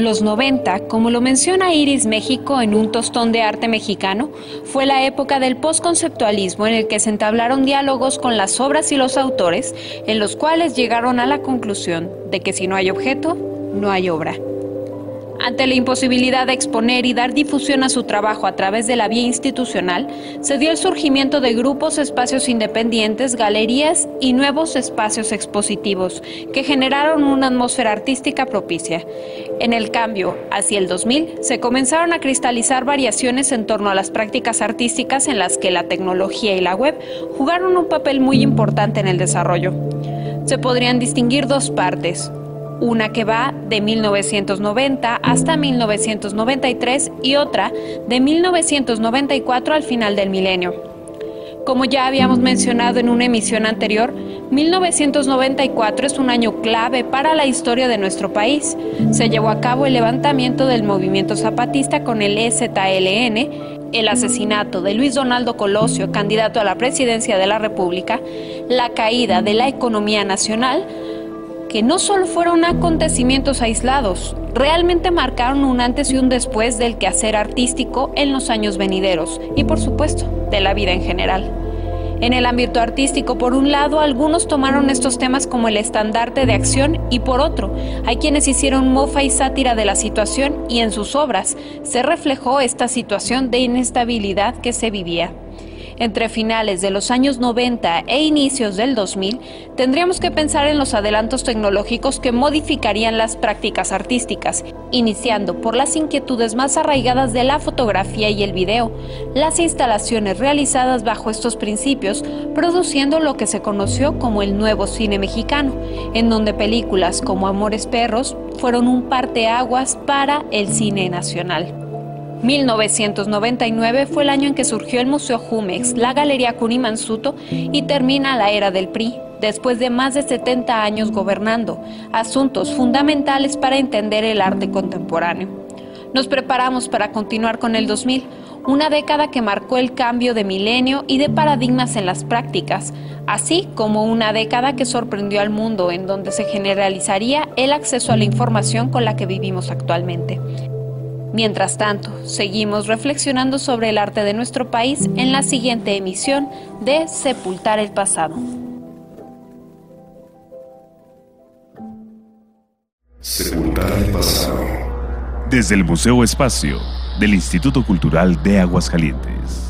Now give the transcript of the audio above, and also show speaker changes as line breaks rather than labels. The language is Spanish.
Los 90, como lo menciona Iris México en un tostón de arte mexicano, fue la época del postconceptualismo en el que se entablaron diálogos con las obras y los autores, en los cuales llegaron a la conclusión de que si no hay objeto, no hay obra. Ante la imposibilidad de exponer y dar difusión a su trabajo a través de la vía institucional, se dio el surgimiento de grupos, espacios independientes, galerías y nuevos espacios expositivos que generaron una atmósfera artística propicia. En el cambio, hacia el 2000, se comenzaron a cristalizar variaciones en torno a las prácticas artísticas en las que la tecnología y la web jugaron un papel muy importante en el desarrollo. Se podrían distinguir dos partes una que va de 1990 hasta 1993 y otra de 1994 al final del milenio. Como ya habíamos mencionado en una emisión anterior, 1994 es un año clave para la historia de nuestro país. Se llevó a cabo el levantamiento del movimiento zapatista con el EZLN, el asesinato de Luis Donaldo Colosio, candidato a la presidencia de la República, la caída de la economía nacional, que no solo fueron acontecimientos aislados, realmente marcaron un antes y un después del quehacer artístico en los años venideros y por supuesto de la vida en general. En el ámbito artístico, por un lado, algunos tomaron estos temas como el estandarte de acción y por otro, hay quienes hicieron mofa y sátira de la situación y en sus obras se reflejó esta situación de inestabilidad que se vivía entre finales de los años 90 e inicios del 2000, tendríamos que pensar en los adelantos tecnológicos que modificarían las prácticas artísticas, iniciando por las inquietudes más arraigadas de la fotografía y el video, las instalaciones realizadas bajo estos principios, produciendo lo que se conoció como el nuevo cine mexicano, en donde películas como Amores Perros fueron un parteaguas para el cine nacional. 1999 fue el año en que surgió el Museo Jumex, la Galería Cunimansuto y termina la era del PRI, después de más de 70 años gobernando, asuntos fundamentales para entender el arte contemporáneo. Nos preparamos para continuar con el 2000, una década que marcó el cambio de milenio y de paradigmas en las prácticas, así como una década que sorprendió al mundo en donde se generalizaría el acceso a la información con la que vivimos actualmente. Mientras tanto, seguimos reflexionando sobre el arte de nuestro país en la siguiente emisión de Sepultar el Pasado.
Sepultar el pasado.
Desde el Museo Espacio del Instituto Cultural de Aguascalientes.